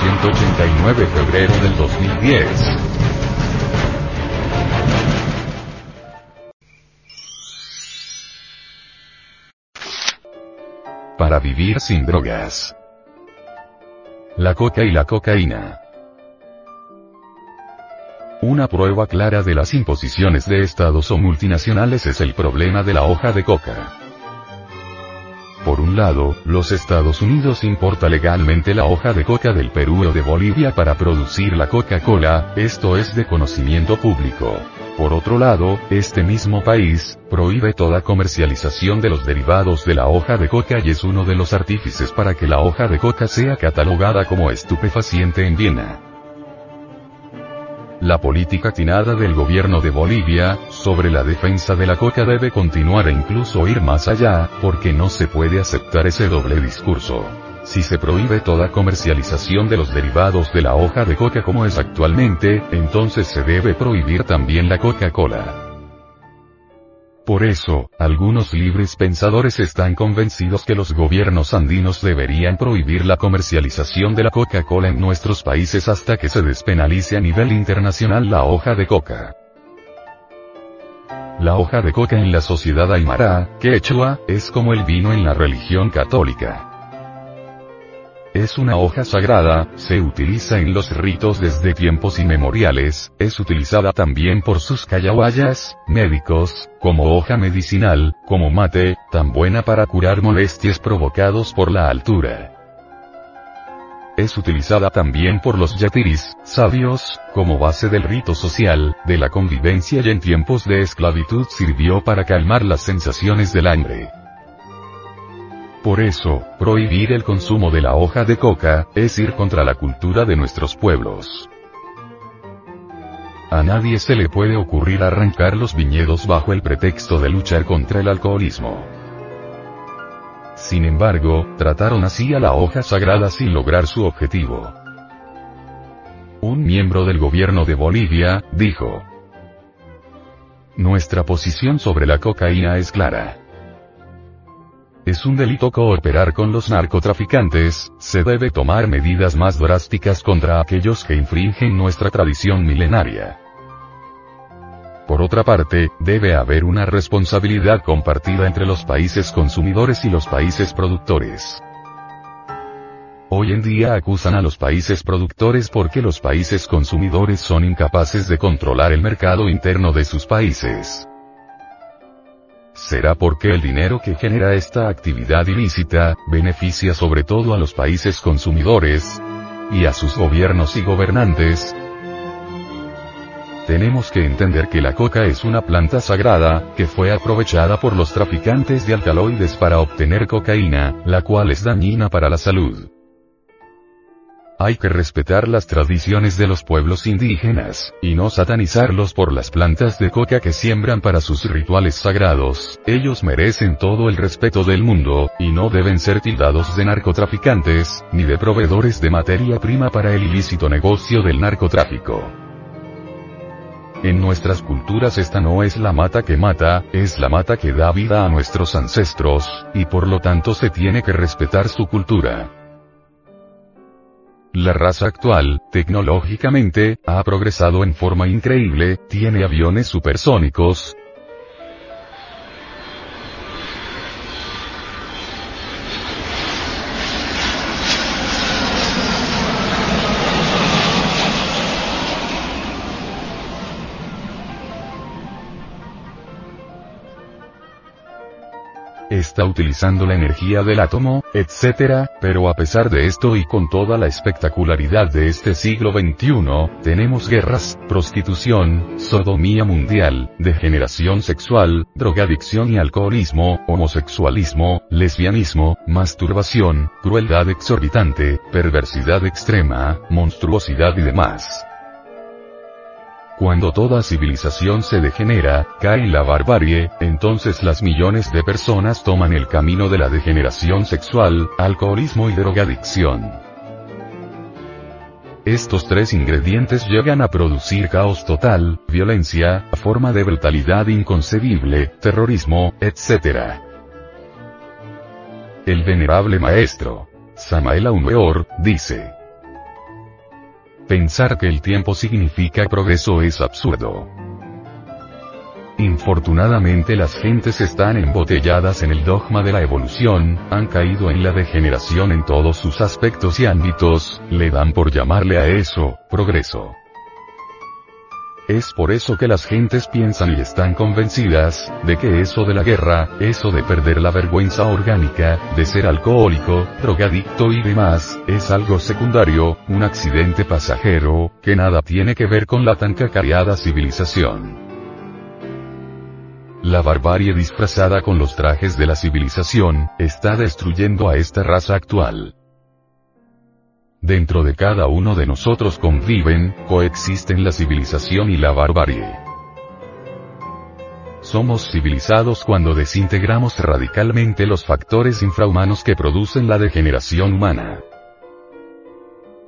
189 febrero del 2010. Para vivir sin drogas. La coca y la cocaína. Una prueba clara de las imposiciones de estados o multinacionales es el problema de la hoja de coca. Un lado, los Estados Unidos importa legalmente la hoja de coca del Perú o de Bolivia para producir la Coca-Cola, esto es de conocimiento público. Por otro lado, este mismo país, prohíbe toda comercialización de los derivados de la hoja de coca y es uno de los artífices para que la hoja de coca sea catalogada como estupefaciente en Viena. La política atinada del gobierno de Bolivia, sobre la defensa de la coca debe continuar e incluso ir más allá, porque no se puede aceptar ese doble discurso. Si se prohíbe toda comercialización de los derivados de la hoja de coca como es actualmente, entonces se debe prohibir también la Coca-Cola. Por eso, algunos libres pensadores están convencidos que los gobiernos andinos deberían prohibir la comercialización de la Coca-Cola en nuestros países hasta que se despenalice a nivel internacional la hoja de coca. La hoja de coca en la sociedad aymara, quechua, es como el vino en la religión católica. Es una hoja sagrada, se utiliza en los ritos desde tiempos inmemoriales, es utilizada también por sus callahuayas, médicos, como hoja medicinal, como mate, tan buena para curar molestias provocados por la altura. Es utilizada también por los yatiris, sabios, como base del rito social, de la convivencia y en tiempos de esclavitud sirvió para calmar las sensaciones del hambre. Por eso, prohibir el consumo de la hoja de coca, es ir contra la cultura de nuestros pueblos. A nadie se le puede ocurrir arrancar los viñedos bajo el pretexto de luchar contra el alcoholismo. Sin embargo, trataron así a la hoja sagrada sin lograr su objetivo. Un miembro del gobierno de Bolivia, dijo, Nuestra posición sobre la cocaína es clara. Es un delito cooperar con los narcotraficantes, se debe tomar medidas más drásticas contra aquellos que infringen nuestra tradición milenaria. Por otra parte, debe haber una responsabilidad compartida entre los países consumidores y los países productores. Hoy en día acusan a los países productores porque los países consumidores son incapaces de controlar el mercado interno de sus países. ¿Será porque el dinero que genera esta actividad ilícita, beneficia sobre todo a los países consumidores? ¿Y a sus gobiernos y gobernantes? Tenemos que entender que la coca es una planta sagrada, que fue aprovechada por los traficantes de alcaloides para obtener cocaína, la cual es dañina para la salud. Hay que respetar las tradiciones de los pueblos indígenas, y no satanizarlos por las plantas de coca que siembran para sus rituales sagrados, ellos merecen todo el respeto del mundo, y no deben ser tildados de narcotraficantes, ni de proveedores de materia prima para el ilícito negocio del narcotráfico. En nuestras culturas esta no es la mata que mata, es la mata que da vida a nuestros ancestros, y por lo tanto se tiene que respetar su cultura. La raza actual, tecnológicamente, ha progresado en forma increíble, tiene aviones supersónicos, está utilizando la energía del átomo, etc., pero a pesar de esto y con toda la espectacularidad de este siglo XXI, tenemos guerras, prostitución, sodomía mundial, degeneración sexual, drogadicción y alcoholismo, homosexualismo, lesbianismo, masturbación, crueldad exorbitante, perversidad extrema, monstruosidad y demás. Cuando toda civilización se degenera, cae en la barbarie, entonces las millones de personas toman el camino de la degeneración sexual, alcoholismo y drogadicción. Estos tres ingredientes llegan a producir caos total, violencia, forma de brutalidad inconcebible, terrorismo, etc. El venerable maestro, Samael Aumeor, dice, pensar que el tiempo significa progreso es absurdo. Infortunadamente las gentes están embotelladas en el dogma de la evolución, han caído en la degeneración en todos sus aspectos y ámbitos, le dan por llamarle a eso, progreso. Es por eso que las gentes piensan y están convencidas, de que eso de la guerra, eso de perder la vergüenza orgánica, de ser alcohólico, drogadicto y demás, es algo secundario, un accidente pasajero, que nada tiene que ver con la tan cacareada civilización. La barbarie disfrazada con los trajes de la civilización, está destruyendo a esta raza actual. Dentro de cada uno de nosotros conviven, coexisten la civilización y la barbarie. Somos civilizados cuando desintegramos radicalmente los factores infrahumanos que producen la degeneración humana.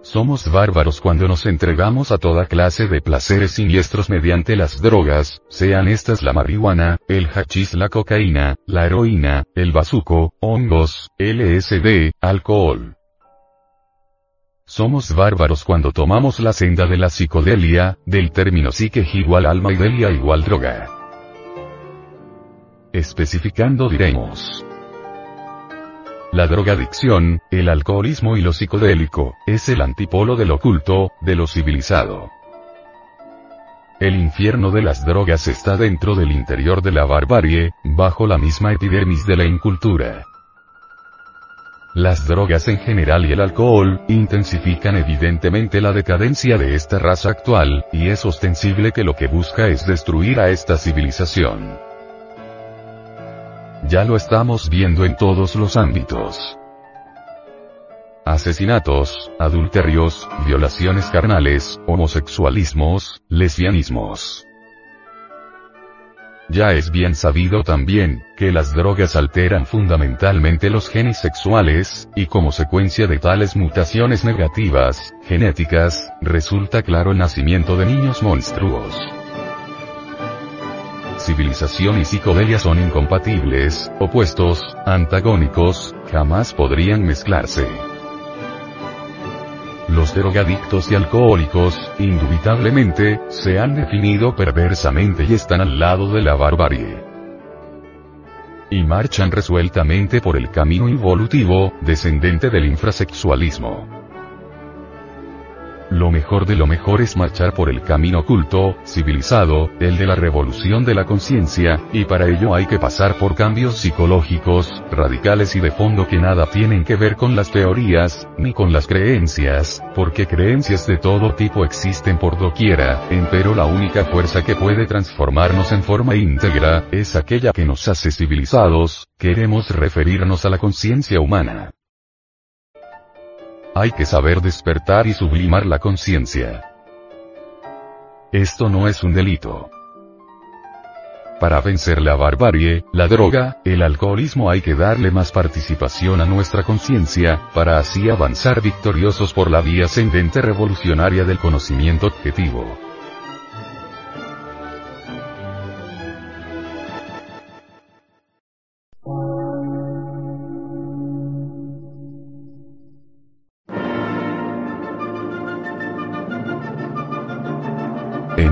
Somos bárbaros cuando nos entregamos a toda clase de placeres siniestros mediante las drogas, sean estas la marihuana, el hachís, la cocaína, la heroína, el bazuco, hongos, LSD, alcohol. Somos bárbaros cuando tomamos la senda de la psicodelia, del término psique igual alma y delia igual droga. Especificando diremos. La drogadicción, el alcoholismo y lo psicodélico, es el antipolo del oculto, de lo civilizado. El infierno de las drogas está dentro del interior de la barbarie, bajo la misma epidermis de la incultura. Las drogas en general y el alcohol, intensifican evidentemente la decadencia de esta raza actual, y es ostensible que lo que busca es destruir a esta civilización. Ya lo estamos viendo en todos los ámbitos. Asesinatos, adulterios, violaciones carnales, homosexualismos, lesbianismos. Ya es bien sabido también, que las drogas alteran fundamentalmente los genes sexuales, y como secuencia de tales mutaciones negativas, genéticas, resulta claro el nacimiento de niños monstruos. Civilización y psicodelia son incompatibles, opuestos, antagónicos, jamás podrían mezclarse. Drogadictos y alcohólicos, indubitablemente, se han definido perversamente y están al lado de la barbarie. Y marchan resueltamente por el camino involutivo, descendente del infrasexualismo. Lo mejor de lo mejor es marchar por el camino oculto, civilizado, el de la revolución de la conciencia, y para ello hay que pasar por cambios psicológicos, radicales y de fondo que nada tienen que ver con las teorías, ni con las creencias, porque creencias de todo tipo existen por doquiera, pero la única fuerza que puede transformarnos en forma íntegra, es aquella que nos hace civilizados, queremos referirnos a la conciencia humana. Hay que saber despertar y sublimar la conciencia. Esto no es un delito. Para vencer la barbarie, la droga, el alcoholismo hay que darle más participación a nuestra conciencia, para así avanzar victoriosos por la vía ascendente revolucionaria del conocimiento objetivo.